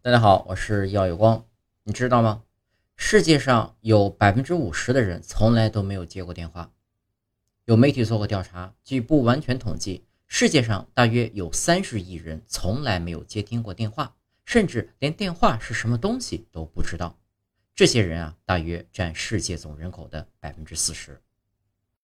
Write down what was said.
大家好，我是耀有光。你知道吗？世界上有百分之五十的人从来都没有接过电话。有媒体做过调查，据不完全统计，世界上大约有三十亿人从来没有接听过电话，甚至连电话是什么东西都不知道。这些人啊，大约占世界总人口的百分之四十。